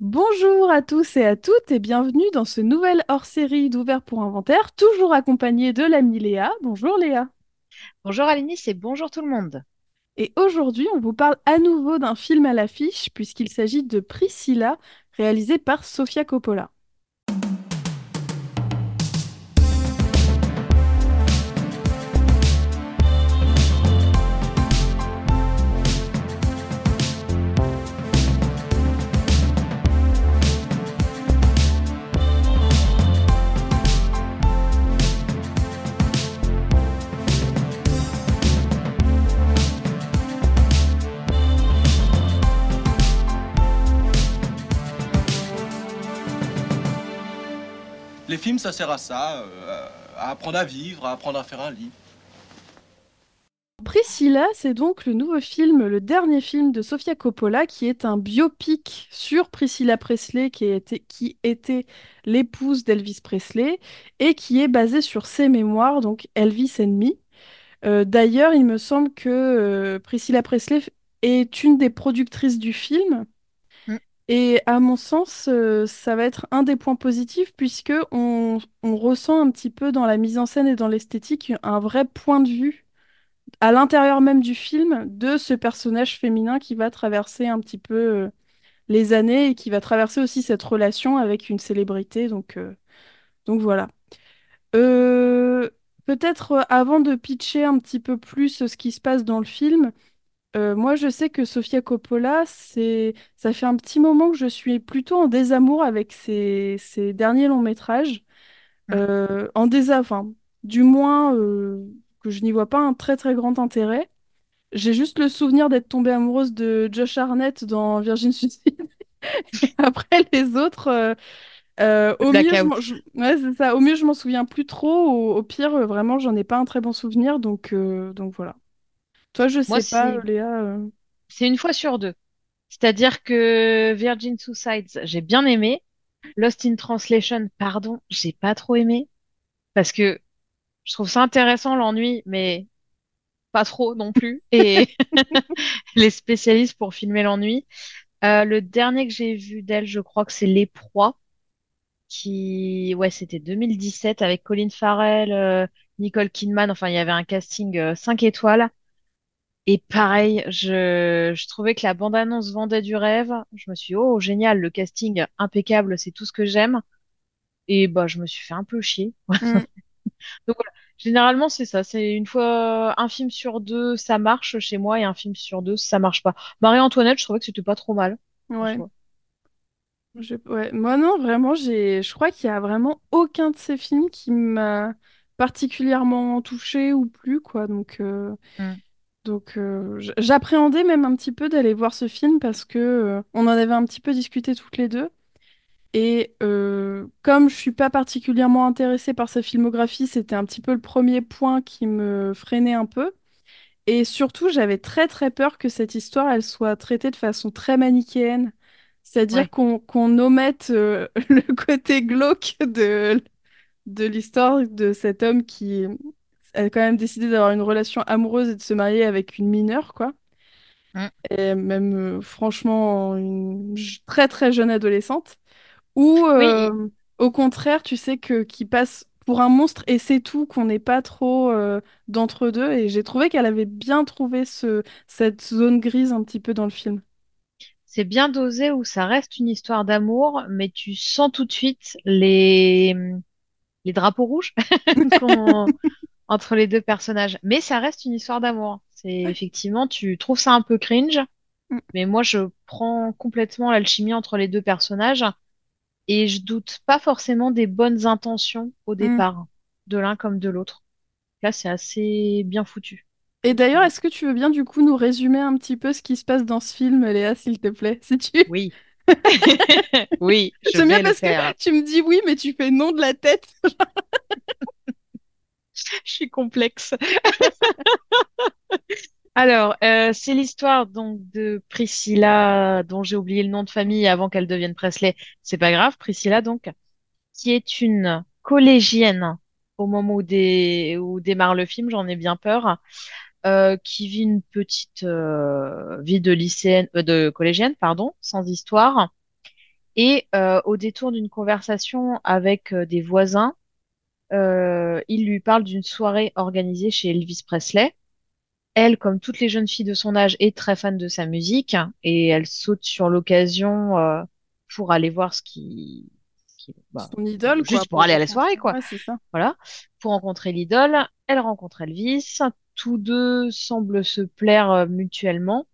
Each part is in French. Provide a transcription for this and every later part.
Bonjour à tous et à toutes et bienvenue dans ce nouvel hors-série d'Ouvert pour Inventaire, toujours accompagné de l'ami Léa. Bonjour Léa. Bonjour Alice et bonjour tout le monde. Et aujourd'hui, on vous parle à nouveau d'un film à l'affiche puisqu'il s'agit de Priscilla, réalisé par Sofia Coppola. Les films, ça sert à ça, euh, à apprendre à vivre, à apprendre à faire un lit. Priscilla, c'est donc le nouveau film, le dernier film de Sofia Coppola, qui est un biopic sur Priscilla Presley, qui était, l'épouse d'Elvis Presley, et qui est basé sur ses mémoires, donc Elvis Me. Euh, d'ailleurs, il me semble que euh, Priscilla Presley est une des productrices du film. Et à mon sens, euh, ça va être un des points positifs puisque on, ressent un petit peu dans la mise en scène et dans l'esthétique un vrai point de vue à l'intérieur même du film de ce personnage féminin qui va traverser un petit peu euh, les années et qui va traverser aussi cette relation avec une célébrité. Donc, euh, donc voilà. Peut-être avant de pitcher un petit peu plus ce qui se passe dans le film, euh, moi je sais que Sofia Coppola, c'est, ça fait un petit moment que je suis plutôt en désamour avec ses, ses derniers longs métrages. Mm. Euh, en désa, enfin, du moins euh, que je n'y vois pas un très très grand intérêt. J'ai juste le souvenir d'être tombée amoureuse de Josh Hartnett dans Virgin Suicide. Après les autres, euh, au mieux, je ouais, c'est ça. Au mieux, je m'en souviens plus trop. Au, au pire, vraiment, j'en ai pas un très bon souvenir. Donc, donc voilà. Toi, je Moi, sais pas, c'est Léa. euh, c'est une fois sur deux. C'est-à-dire que Virgin Suicides, j'ai bien aimé. Lost in Translation, pardon, j'ai pas trop aimé. Parce que je trouve ça intéressant l'ennui, mais pas trop non plus. Et les spécialistes pour filmer l'ennui. Euh, le dernier que j'ai vu d'elle, je crois que c'est Les Proies, qui, ouais, c'était 2017 avec Colin Farrell, euh, Nicole Kidman. Enfin, il y avait un casting euh, 5 étoiles. Et pareil, je, je trouvais que la bande-annonce vendait du rêve. Je me suis dit, oh, génial, le casting impeccable, c'est tout ce que j'aime. Et bah, je me suis fait un peu chier. hmm, Donc voilà, généralement, c'est ça. C'est une fois un film sur deux, ça marche chez moi, et un film sur deux, ça marche pas. Marie-Antoinette, je trouvais que c'était pas trop mal, ouais. soi. Je- ouais. Moi, non, vraiment, j'ai... je crois qu'il y a vraiment aucun de ces films qui m'a particulièrement touchée ou plu, quoi. Donc, euh, Mm. Donc euh, j'appréhendais même un petit peu d'aller voir ce film parce que euh, on en avait un petit peu discuté toutes les deux. Et euh, comme je suis pas particulièrement intéressée par sa filmographie, c'était un petit peu le premier point qui me freinait un peu. Et surtout, j'avais très très peur que cette histoire, elle soit traitée de façon très manichéenne. C'est-à-dire Ouais. qu'on qu'on omette le côté glauque de, de l'histoire de cet homme qui a quand même décidé d'avoir une relation amoureuse et de se marier avec une mineure, quoi. Mm. Et même, euh, franchement, une très très jeune adolescente. Ou, Oui, euh, au contraire, tu sais, que qui passe pour un monstre et c'est tout, qu'on n'est pas trop euh, d'entre-deux. Et j'ai trouvé qu'elle avait bien trouvé ce, cette zone grise un petit peu dans le film. c'est bien dosé où ça reste une histoire d'amour, mais tu sens tout de suite les, les drapeaux rouges qu'on- entre les deux personnages. Mais ça reste une histoire d'amour. C'est effectivement, tu trouves ça un peu cringe, Mm, mais moi je prends complètement l'alchimie entre les deux personnages et je doute pas forcément des bonnes intentions au mm. départ, de l'un comme de l'autre. Là, c'est assez bien foutu, Et d'ailleurs, est-ce que tu veux bien du coup nous résumer un petit peu ce qui se passe dans ce film, Léa, s'il te plaît, si tu... Oui, oui, je bien parce que tu me dis oui, mais tu fais non de la tête. Je suis complexe. Alors, euh, c'est l'histoire donc de Priscilla, dont j'ai oublié le nom de famille avant qu'elle devienne Presley. C'est pas grave, Priscilla donc, qui est une collégienne au moment où, dé- où démarre le film, j'en ai bien peur, euh, qui vit une petite euh, vie de lycéenne, euh, de collégienne, pardon, sans histoire, Et au détour d'une conversation avec des voisins, il lui parle d'une soirée organisée chez Elvis Presley. Elle, comme toutes les jeunes filles de son âge, est très fan de sa musique et elle saute sur l'occasion euh, pour aller voir ce qui, bah, Son idole, quoi, juste pour aller à la soirée, quoi. Ouais, ça. Voilà, pour rencontrer l'idole. Elle rencontre Elvis. Tous deux semblent se plaire euh, mutuellement.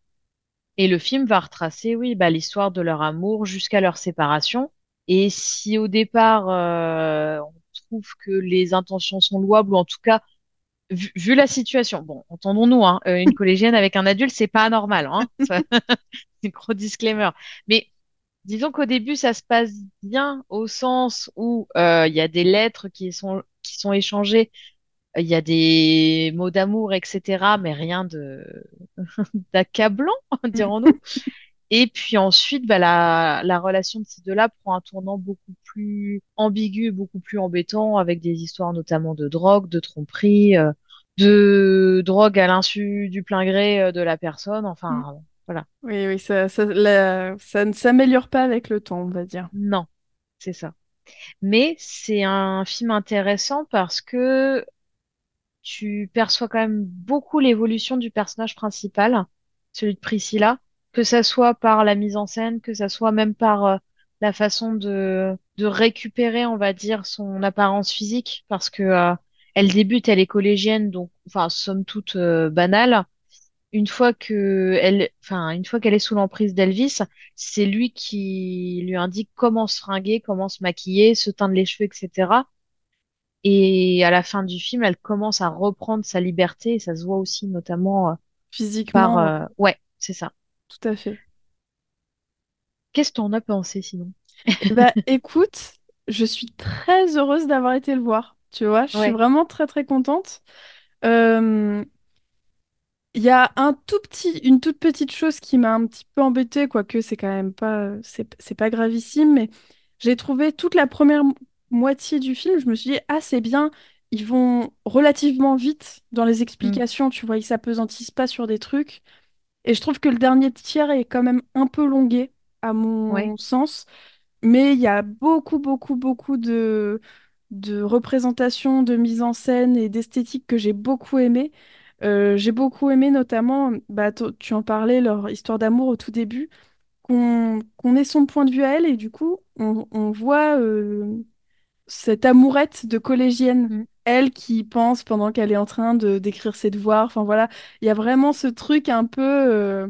Et le film va retracer, oui, bah, l'histoire de leur amour jusqu'à leur séparation. Et si au départ, euh, trouve que les intentions sont louables, ou en tout cas, vu, vu la situation, bon, entendons-nous, hein, euh, une collégienne avec un adulte, c'est pas anormal, hein, ça, c'est un gros disclaimer. Mais disons qu'au début, ça se passe bien au sens où euh, il y a des lettres qui sont, qui sont échangées, il y a des mots d'amour, etc., mais rien de d'accablant, dirons-nous. Et puis ensuite, bah, la, la relation de ces deux-là prend un tournant beaucoup plus ambigu beaucoup plus embêtant, avec des histoires notamment de drogue, de tromperie, euh, de drogue à l'insu du plein gré euh, de la personne. Mm. Enfin, voilà. Oui, oui, ça, ça, la- ça ne s'améliore pas avec le temps, on va dire. Non, c'est ça. Mais c'est un film intéressant parce que tu perçois quand même beaucoup l'évolution du personnage principal, celui de Priscilla, que ça soit par la mise en scène, que ça soit même par euh, la façon de, de récupérer, on va dire, son apparence physique, parce que euh, elle débute, elle est collégienne, donc, enfin, somme toute euh, banale. Une fois que elle, enfin, une fois qu'elle est sous l'emprise d'Elvis, c'est lui qui lui indique comment se fringuer, comment se maquiller, se teindre les cheveux, etc. Et à la fin du film, elle commence à reprendre sa liberté et ça se voit aussi notamment euh, par... Physiquement, ouais, euh, Ouais, c'est ça. Tout à fait. Qu'est-ce que t'en as pensé sinon? Ben, écoute, je suis très heureuse d'avoir été le voir. Tu vois, je suis Ouais. vraiment très très contente. Euh, Il y a un tout petit, une toute petite chose qui m'a un petit peu embêtée, quoique c'est quand même pas, c'est, c'est pas gravissime, mais j'ai trouvé toute la première mo- moitié du film, je me suis dit, ah, c'est bien, ils vont relativement vite dans les Mm. explications, tu vois, ils s'appesantissent pas sur des trucs. Et je trouve que le dernier tiers est quand même un peu longué, à Ouais. mon sens. Mais il y a beaucoup, beaucoup, beaucoup de, de représentations, de mise en scène et d'esthétique que j'ai beaucoup aimé. Euh, j'ai beaucoup aimé notamment, bah, tu en parlais, leur histoire d'amour au tout début, qu'on ait son point de vue à elle et du coup, on, on voit euh, cette amourette de collégienne, Mm. Elle qui pense pendant qu'elle est en train de d'écrire ses devoirs. Enfin voilà, il y a vraiment ce truc un peu euh,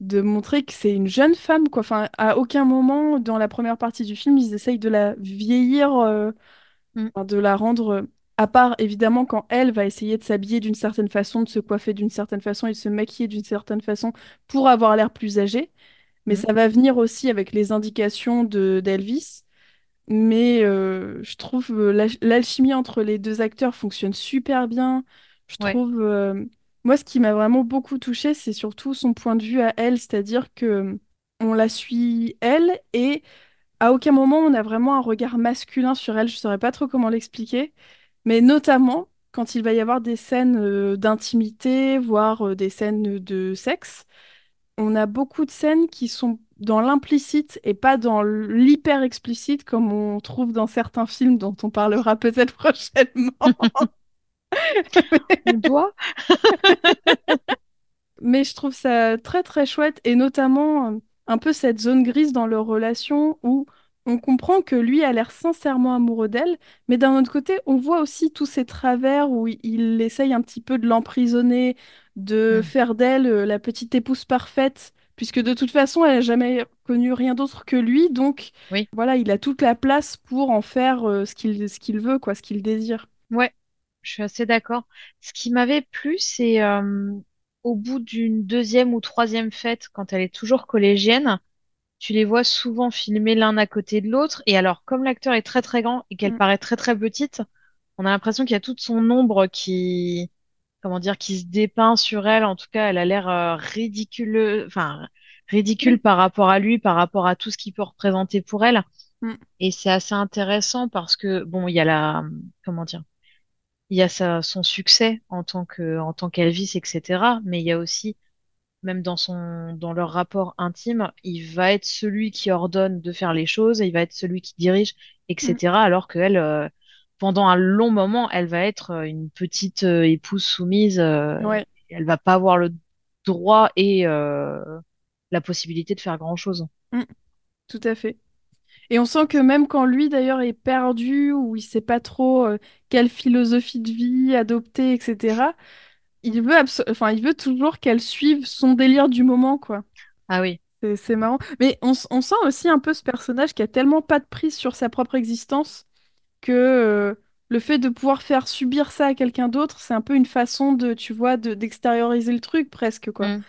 de montrer que c'est une jeune femme, quoi. Enfin, à aucun moment dans la première partie du film, ils essayent de la vieillir, euh, Mm. de la rendre. euh, À part évidemment quand elle va essayer de s'habiller d'une certaine façon, de se coiffer d'une certaine façon et de se maquiller d'une certaine façon pour avoir l'air plus âgée. Mais Mm. ça va venir aussi avec les indications de d'Elvis. Mais euh, je trouve euh, l'al- l'alchimie entre les deux acteurs fonctionne super bien. Je Ouais. trouve, euh, moi, ce qui m'a vraiment beaucoup touchée, c'est surtout son point de vue à elle, c'est-à-dire que on la suit elle et à aucun moment on a vraiment un regard masculin sur elle. Je saurais pas trop comment l'expliquer, mais notamment quand il va y avoir des scènes euh, d'intimité, voire euh, des scènes de sexe on a beaucoup de scènes qui sont dans l'implicite et pas dans l'hyper explicite comme on trouve dans certains films dont on parlera peut-être prochainement. On doit? Mais je trouve ça très très chouette et notamment euh, un peu cette zone grise dans leur relation où on comprend que lui a l'air sincèrement amoureux d'elle, mais d'un autre côté, on voit aussi tous ces travers où il il essaye un petit peu de l'emprisonner, de Mm. faire d'elle euh, la petite épouse parfaite, puisque de toute façon, elle n'a jamais connu rien d'autre que lui, donc Oui. voilà, il a toute la place pour en faire euh, ce qu'il ce qu'il veut, quoi, ce qu'il désire. Ouais. Je suis assez d'accord. Ce qui m'avait plu, c'est euh, au bout d'une deuxième ou troisième fête, quand elle est toujours collégienne, tu les vois souvent filmer l'un à côté de l'autre. Et alors, comme l'acteur est très très grand et qu'elle Mm. paraît très très petite, on a l'impression qu'il y a toute son ombre qui, comment dire, qui se dépeint sur elle. En tout cas, elle a l'air euh, ridicule, enfin ridicule par rapport à lui, par rapport à tout ce qu'il peut représenter pour elle. Mm. Et c'est assez intéressant parce que bon, il y a la, comment dire, il y a sa, son succès en tant que, en tant qu'Elvis, etc. Mais il y a aussi même dans son, dans leur rapport intime, il va être celui qui ordonne de faire les choses, il va être celui qui dirige, Mm. etc. Alors qu'elle, euh, pendant un long moment, elle va être euh, une petite euh, épouse soumise. euh, Ouais, elle va pas avoir le droit et la possibilité de faire grand-chose. Mm. tout à fait. Et on sent que même quand lui d'ailleurs est perdu ou il sait pas trop euh, quelle philosophie de vie adopter, etc., il veut, enfin, il veut toujours qu'elle suive son délire du moment, quoi. Ah oui. C'est marrant. Mais on, on sent aussi un peu ce personnage qui a tellement pas de prise sur sa propre existence que euh, le fait de pouvoir faire subir ça à quelqu'un d'autre, c'est un peu une façon de, tu vois, de, d'extérioriser le truc presque, quoi. Mm.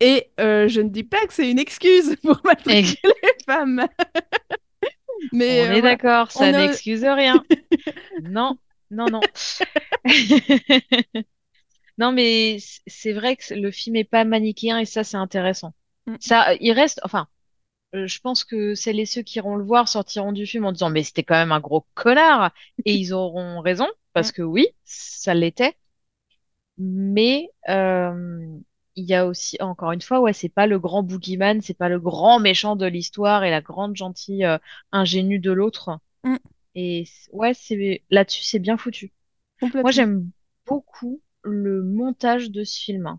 Et euh, je ne dis pas que c'est une excuse pour maltraiter Et les femmes, mais on euh, est d'accord, ça a... n'excuse rien. Non, non, non. Non, mais c'est vrai que le film est pas manichéen et ça, c'est intéressant. Mm, Ça, il reste, enfin, je pense que celles et ceux qui iront le voir sortiront du film en disant, mais c'était quand même un gros connard. Et ils auront raison, mm, parce que oui, ça l'était. Mais euh, il y a aussi, encore une fois, ouais, c'est pas le grand boogeyman, c'est pas le grand méchant de l'histoire et la grande gentille euh, ingénue de l'autre. mm, Et ouais, c'est là-dessus, c'est bien foutu. Moi, j'aime beaucoup le montage de ce film.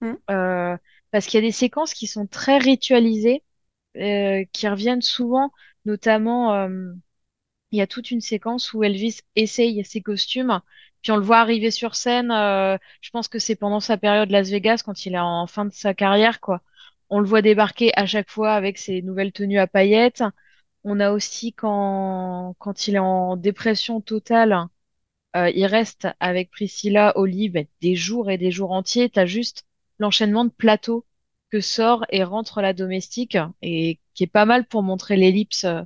Mm, Euh, parce qu'il y a des séquences qui sont très ritualisées, euh, qui reviennent souvent, notamment, euh, il y a toute une séquence où Elvis essaye ses costumes, puis on le voit arriver sur scène, euh, je pense que c'est pendant sa période Las Vegas, quand il est en fin de sa carrière, quoi. On le voit débarquer à chaque fois avec ses nouvelles tenues à paillettes. On a aussi quand, quand il est en dépression totale, il reste avec Priscilla ben, des jours et des jours entiers. T'as juste l'enchaînement de plateaux que sort et rentre la domestique et qui est pas mal pour montrer l'ellipse euh,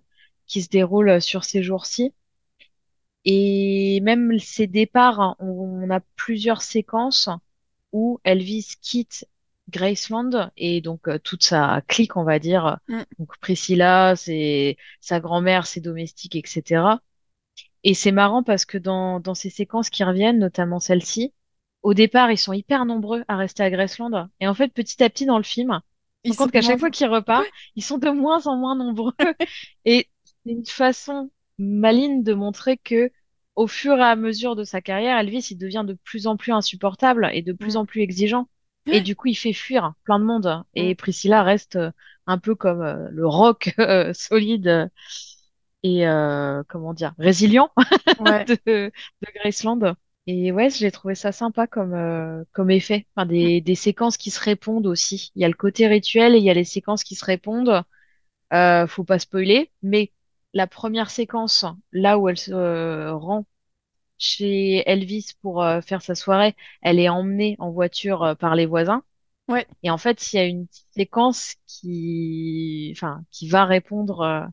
qui se déroule sur ces jours-ci. Et même ces départs, hein, on, on a plusieurs séquences où Elvis quitte Graceland et donc euh, toute sa clique, on va dire, mm. donc Priscilla, c'est sa grand-mère, ses domestiques, etc. Et c'est marrant parce que dans, dans ces séquences qui reviennent, notamment celle-ci, au départ, ils sont hyper nombreux à rester à Graceland. Et en fait, petit à petit dans le film, Ils compte qu'à chaque fois qu'il repart, Ouais, ils sont de moins en moins nombreux. Et c'est une façon maligne de montrer que, au fur et à mesure de sa carrière, Elvis, il devient de plus en plus insupportable et de plus en plus exigeant. Et du coup, il fait fuir plein de monde. Et Priscilla reste euh, un peu comme euh, le roc euh, solide et, euh, comment dire, résilient Ouais. de, de Graceland. Et ouais, j'ai trouvé ça sympa comme, euh, comme effet. Enfin, des, des séquences qui se répondent aussi. Il y a le côté rituel et il y a les séquences qui se répondent. Euh, faut pas spoiler, mais la première séquence, là où elle se euh, rend chez Elvis pour euh, faire sa soirée, elle est emmenée en voiture euh, par les voisins. Ouais, Et en fait, il y a une petite séquence qui, enfin, qui va répondre euh,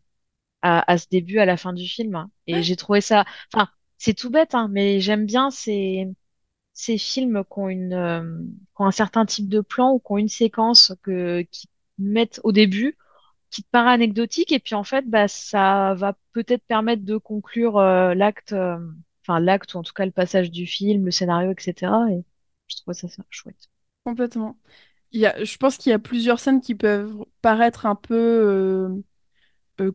à, à ce début, à la fin du film. Et j'ai trouvé ça, enfin, c'est tout bête, hein, mais j'aime bien ces, films qui ont une, euh, qui ont un certain type de plan ou qui ont une séquence que, qui mettent au début, qui te paraît anecdotique, et puis en fait, bah, ça va peut-être permettre de conclure euh, l'acte, euh, enfin l'acte ou en tout cas le passage du film, le scénario, etc. Et je trouve ça, chouette. complètement. Y a... Je pense qu'il y a plusieurs scènes qui peuvent paraître un peu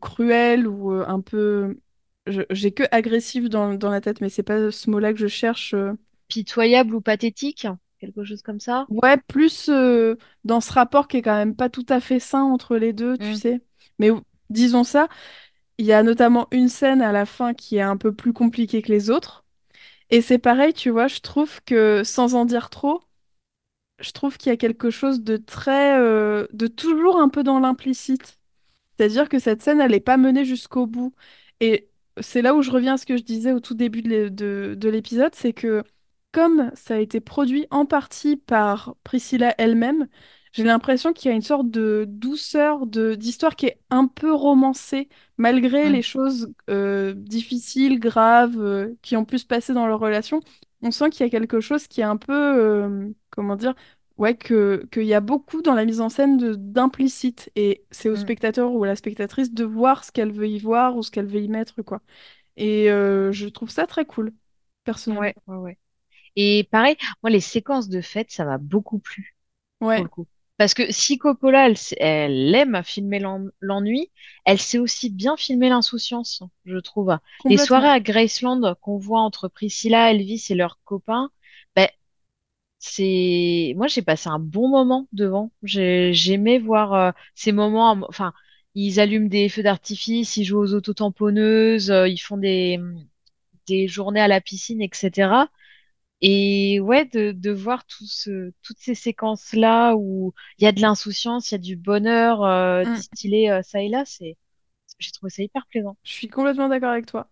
cruelles ou un peu... J'ai que agressif dans, dans la tête, mais c'est pas ce mot-là que je cherche. euh. Pitoyable ou pathétique, quelque chose comme ça. Ouais, plus euh, dans ce rapport qui est quand même pas tout à fait sain entre les deux, tu Hmm, sais. Mais disons ça, il y a notamment une scène à la fin qui est un peu plus compliquée que les autres. Et c'est pareil, tu vois, je trouve que sans en dire trop, je trouve qu'il y a quelque chose de très, euh, de toujours un peu dans l'implicite. C'est-à-dire que cette scène, elle n'est pas menée jusqu'au bout. Et c'est là où je reviens à ce que je disais au tout début de l'é- de- de l'épisode, c'est que comme ça a été produit en partie par Priscilla elle-même, j'ai l'impression qu'il y a une sorte de douceur de d'histoire qui est un peu romancée, malgré hmm, les choses euh, difficiles, graves, euh, qui ont pu se passer dans leur relation. On sent qu'il y a quelque chose qui est un peu, euh, comment dire, Ouais, que, qu'il y a beaucoup dans la mise en scène d'implicite et c'est au hmm. spectateur ou à la spectatrice de voir ce qu'elle veut y voir ou ce qu'elle veut y mettre, quoi. Et euh, je trouve ça très cool, personnellement. Ouais, ouais, ouais. Et pareil, moi, les séquences de fête, ça m'a beaucoup plu, pour Ouais, le coup. Parce que si Coppola, elle, aime filmer l'en- l'ennui, elle sait aussi bien filmer l'insouciance, je trouve. Les soirées à Graceland qu'on voit entre Priscilla, Elvis et leurs copains, c'est, moi, j'ai passé un bon moment devant. J'ai, j'aimais voir euh, ces moments, enfin, ils allument des feux d'artifice, ils jouent aux autotamponneuses, euh, ils font des, des journées à la piscine, etc. Et ouais, de, de voir tout ce, toutes ces séquences-là où il y a de l'insouciance, il y a du bonheur euh, Mm. distillé euh, ça et là, c'est, j'ai trouvé ça hyper plaisant. Je suis complètement d'accord avec toi.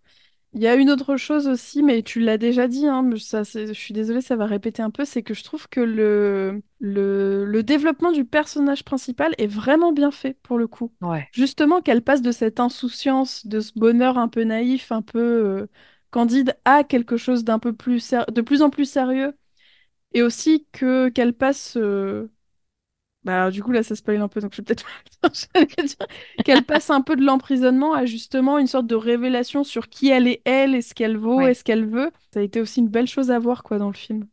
Il y a une autre chose aussi, mais tu l'as déjà dit, hein, mais ça, c'est- je suis désolée, ça va répéter un peu, c'est que je trouve que le, le, le développement du personnage principal est vraiment bien fait pour le coup. Ouais, Justement, qu'elle passe de cette insouciance, de ce bonheur un peu naïf, un peu euh, candide, à quelque chose d'un peu plus de plus en plus sérieux, et aussi que qu'elle passe euh, bah alors, du coup, là, ça spoil un peu, donc je vais peut-être qu'elle passe un peu de l'emprisonnement à justement une sorte de révélation sur qui elle est, elle, et ce qu'elle vaut, et ouais, ce qu'elle veut. Ça a été aussi une belle chose à voir, quoi, dans le film.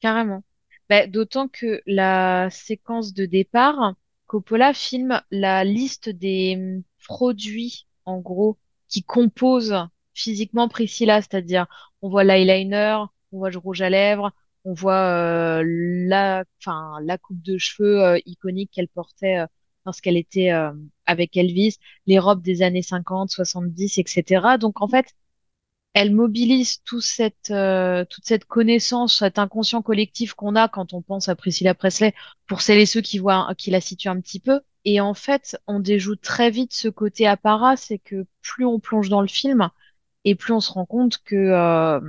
carrément. Bah, d'autant que la séquence de départ, Coppola filme la liste des hum, produits, en gros, qui composent physiquement Priscilla, c'est-à-dire on voit l'eyeliner, on voit le rouge à lèvres, on voit euh, la, enfin, la coupe de cheveux euh, iconique qu'elle portait euh, lorsqu'elle était avec Elvis, les robes des années 50, 70, etc. Donc en fait, elle mobilise tout cette, euh, toute cette connaissance, cet inconscient collectif qu'on a quand on pense à Priscilla Presley, pour celles et ceux qui voient, qui la situent un petit peu. Et en fait, on déjoue très vite ce côté apparat, c'est que plus on plonge dans le film, et plus on se rend compte que euh,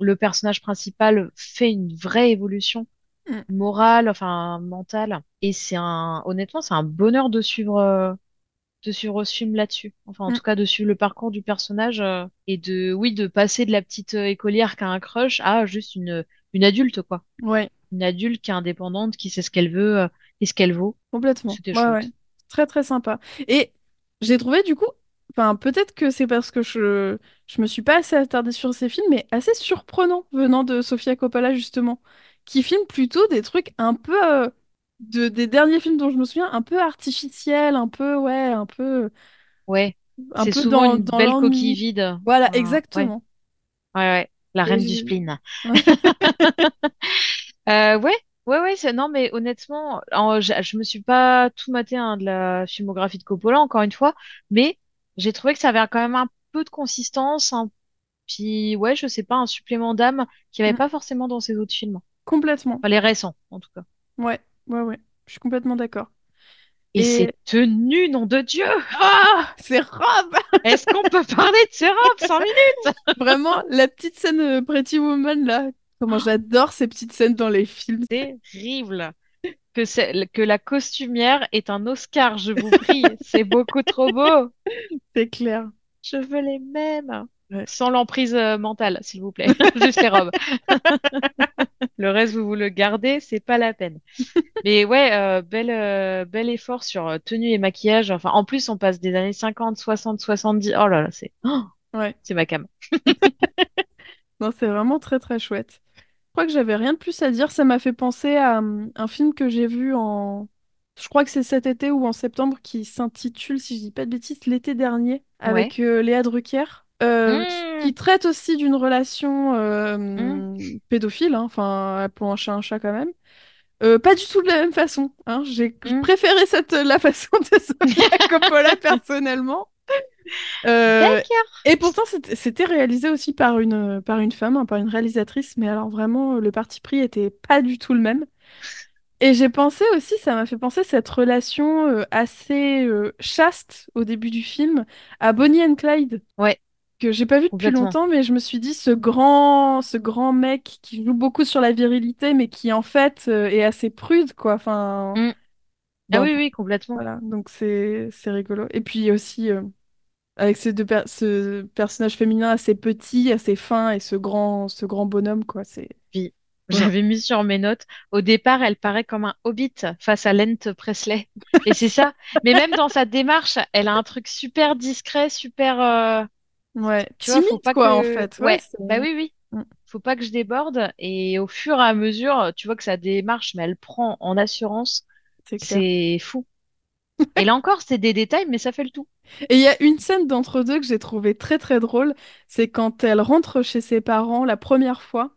le personnage principal fait une vraie évolution Mm. morale, enfin mentale. Et c'est un, honnêtement, c'est un bonheur de suivre, euh, de suivre ce film là-dessus. Enfin, en Mm. tout cas, de suivre le parcours du personnage euh, et de, oui, de passer de la petite euh, écolière qui a un crush à juste une, une adulte, quoi. Ouais, Une adulte qui est indépendante, qui sait ce qu'elle veut euh, et ce qu'elle vaut. complètement. C'était Ouais, ouais. Très, très sympa. Et j'ai trouvé, du coup, enfin, peut-être que c'est parce que je, je me suis pas assez attardée sur ces films, mais assez surprenant venant de Sofia Coppola, justement, qui filme plutôt des trucs un peu. euh, de, des derniers films dont je me souviens, un peu artificiels, un peu, ouais, un peu. Ouais. un C'est peu souvent dans, une dans belle coquille vide. Voilà, ouais, exactement. ouais, ouais. La Et reine du j'ai- spleen. Euh, ouais, ouais, ouais, c'est, non, mais honnêtement, en- je, je me suis pas tout maté hein, de la filmographie de Coppola, encore une fois, mais j'ai trouvé que ça avait quand même un peu de consistance, un, puis ouais, je sais pas, un supplément d'âme qu'il n'y avait Mm, pas forcément dans ses autres films. complètement. Enfin, les récents, en tout cas. Ouais, ouais, ouais. Je suis complètement d'accord. Et Et c'est tenu, nom de Dieu! ah, c'est Rob! Est-ce qu'on peut parler de ces robes 5 minutes? Vraiment, la petite scène euh, Pretty Woman là. Comment j'adore ces petites scènes dans les films. Terrible! Que, la costumière est un Oscar, je vous prie. C'est beaucoup trop beau. C'est clair. Je veux les mêmes. Ouais. Sans l'emprise euh, mentale, s'il vous plaît. Juste les robes. Le reste, vous vous le gardez, c'est pas la peine. Mais ouais, euh, bel, euh, bel effort sur tenue et maquillage. Enfin, en plus, on passe des années 50, 60, 70. Oh là là, c'est oh, Ouais. c'est ma cam. Non, c'est vraiment très très chouette. Crois que j'avais rien de plus à dire. Ça m'a fait penser à hum, un film que j'ai vu en. Je crois que c'est cet été ou en septembre qui s'intitule, si je dis pas de bêtises, l'été dernier, Ouais. avec euh, Léa Drucker, euh, qui, Mmh, qui traite aussi d'une relation euh, mmh, pédophile, hein, enfin, appelons un chat un chat quand même. Euh, pas du tout de la même façon. Hein. J'ai mmh. préféré cette, la façon de Sofia Coppola personnellement. Euh, et pourtant, c'était réalisé aussi par une, par une femme, hein, par une réalisatrice, mais alors vraiment, le parti pris était pas du tout le même. Et j'ai pensé aussi, ça m'a fait penser cette relation euh, assez euh, chaste au début du film à Bonnie and Clyde, Ouais, que j'ai pas vu depuis longtemps, mais je me suis dit, ce grand, ce grand mec qui joue beaucoup sur la virilité, mais qui en fait euh, est assez prude, quoi. Enfin, Mmh. Ah oui, oui, complètement. voilà, donc c'est c'est rigolo. Et puis aussi, euh, avec ces deux per- ce personnage féminin assez petit, assez fin, et ce grand, ce grand bonhomme, quoi. C'est Puis, j'avais mis sur mes notes. Au départ, elle paraît comme un hobbit face à Lent Presley. Et c'est ça. Mais même dans sa démarche, elle a un truc super discret, super. euh, Ouais, Tu vois, faut timide, pas quoi, en que. fait. Ouais, Ouais, c'est... bah oui, oui. Mm. Faut pas que je déborde. Et au fur et à mesure, tu vois que sa démarche, mais elle prend en assurance. C'est fou. Et là encore, c'est des détails, mais ça fait le tout. Et il y a une scène d'entre deux que j'ai trouvé très très drôle, c'est quand elle rentre chez ses parents la première fois,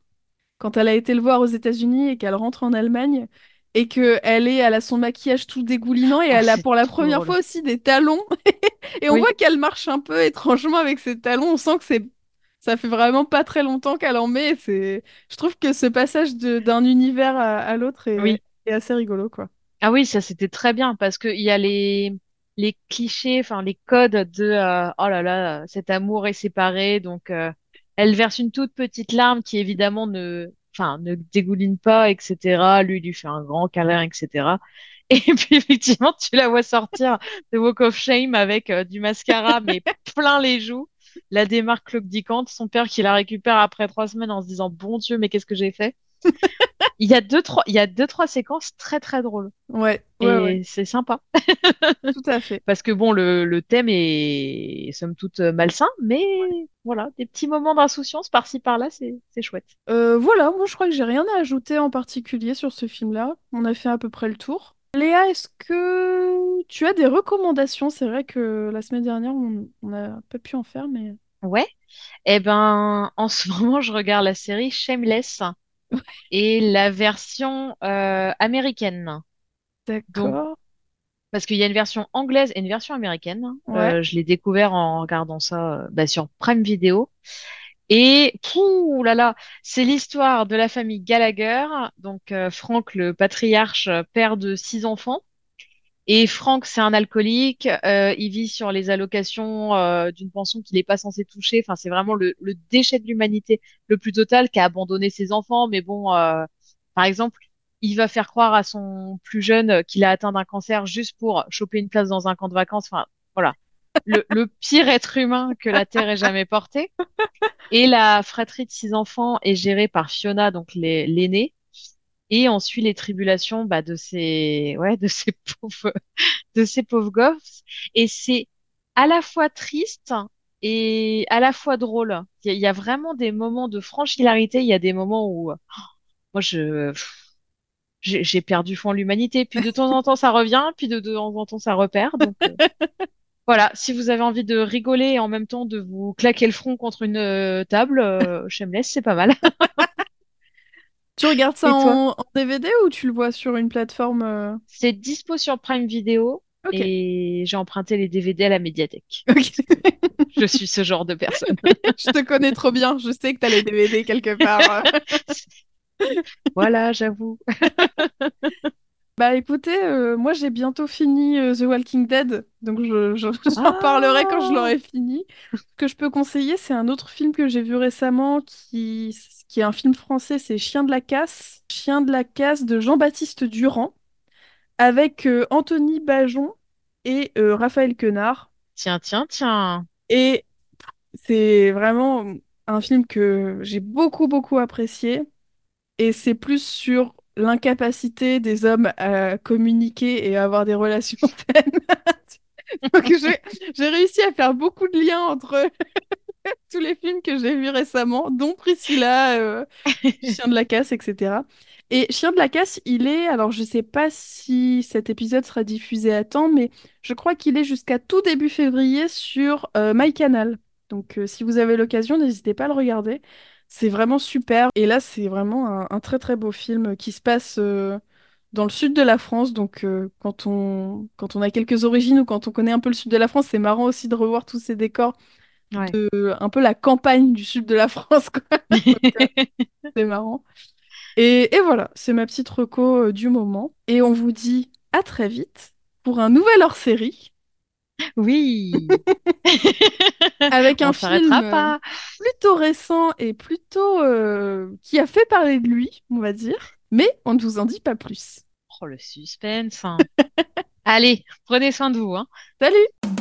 quand elle a été le voir aux États-Unis et qu'elle rentre en Allemagne, et que elle est, elle a son maquillage tout dégoulinant et Ah, elle a pour la première drôle. fois aussi des talons. Et on Oui. voit qu'elle marche un peu étrangement avec ses talons. On sent que c'est, ça fait vraiment pas très longtemps qu'elle en met. et C'est, je trouve que ce passage de- d'un univers à, à l'autre est, Oui. est assez rigolo, quoi. Ah oui, ça c'était très bien parce qu'il y a les, les clichés, enfin les codes de euh, oh là là, cet amour est séparé. Donc euh, elle verse une toute petite larme qui évidemment ne, enfin, ne dégouline pas, etc. Lui, il lui fait un grand câlin, etc. Et puis effectivement, tu la vois sortir de Walk of Shame avec euh, du mascara, mais plein les joues. La démarque claudiquante, son père qui la récupère après trois semaines en se disant Bon Dieu, mais qu'est-ce que j'ai fait? Il y a deux, trois, il y a deux, trois séquences très, très drôles. Ouais, Et ouais, ouais, c'est sympa. tout à fait. Parce que bon, le, le thème est, somme toute, malsain, mais voilà, des petits moments d'insouciance par-ci par-là, c'est, c'est chouette. Euh, voilà, moi je crois que j'ai rien à ajouter en particulier sur ce film-là. On a fait à peu près le tour. Léa, est-ce que tu as des recommandations? C'est vrai que la semaine dernière, on on n'a pas pu en faire, mais... Ouais. Eh ben, en ce moment, je regarde la série Shameless et la version euh, américaine. D'accord. parce qu'il y a une version anglaise et une version américaine. Ouais. Euh, je l'ai découvert en regardant ça euh, bah, sur Prime Video. Et pouh là là, c'est l'histoire de la famille Gallagher. Donc Frank, le patriarche, père de six enfants. Et Frank, c'est un alcoolique. euh, il vit sur les allocations euh, d'une pension qu'il n'est pas censé toucher. Enfin, c'est vraiment le, le déchet de l'humanité le plus total qui a abandonné ses enfants. Mais bon, euh, par exemple, il va faire croire à son plus jeune qu'il a atteint d'un cancer juste pour choper une place dans un camp de vacances. Enfin, voilà. Le, le pire être humain que la Terre ait jamais porté. Et la fratrie de six enfants est gérée par Fiona, donc l'aînée. Et on suit les tribulations bah, de ces, ouais, de ces pauvres, de ces pauvres gosses. Et c'est à la fois triste et à la fois drôle. Il y, a vraiment des moments de franche hilarité. Il y a des moments où, oh, moi, je, j'ai perdu en l'humanité. Puis de temps en temps, ça revient. Puis de, temps en temps, ça repère. Euh, voilà. Si vous avez envie de rigoler et en même temps de vous claquer le front contre une euh, table, euh, Shameless, c'est pas mal. Tu regardes ça en, en DVD ou tu le vois sur une plateforme euh, C'est dispo sur Prime Video. Et j'ai emprunté les DVD à la médiathèque. Je suis ce genre de personne. Je te connais trop bien, je sais que t'as les DVD quelque part. Voilà, j'avoue. Bah écoutez, euh, moi j'ai bientôt fini euh, The Walking Dead, donc je, je- j'en Ah parlerai quand je l'aurai fini. Ce que je peux conseiller, c'est un autre film que j'ai vu récemment, qui, qui est un film français, c'est Chien de la casse. Chien de la casse de Jean-Baptiste Durand, avec euh, Anthony Bajon et euh, Raphaël Quenard. Tiens, tiens, tiens. Et c'est vraiment un film que j'ai beaucoup, beaucoup apprécié. Et c'est plus sur l'incapacité des hommes à communiquer et à avoir des relations saines. Donc j'ai réussi à faire beaucoup de liens entre tous les films que j'ai vus récemment, dont Priscilla, euh, Chien de la casse, etc. Et Chien de la casse, il est, alors je sais pas si cet épisode sera diffusé à temps, mais je crois qu'il est jusqu'à tout début février sur euh, MyCanal. Donc euh, si vous avez l'occasion, n'hésitez pas à le regarder. C'est vraiment super. Et là, c'est vraiment un, un très très beau film qui se passe euh, dans le sud de la France. Donc euh, quand on, quand on a quelques origines ou quand on connaît un peu le sud de la France, c'est marrant aussi de revoir tous ces décors Ouais. de un peu la campagne du sud de la France. C'est marrant. Et, et voilà, c'est ma petite reco euh, du moment. Et on vous dit à très vite pour un nouvel hors-série Oui. avec un film euh, pas. plutôt récent et plutôt euh, qui a fait parler de lui, on va dire. Mais on ne vous en dit pas plus. Oh, le suspense. hein. Allez, prenez soin de vous, hein. Salut!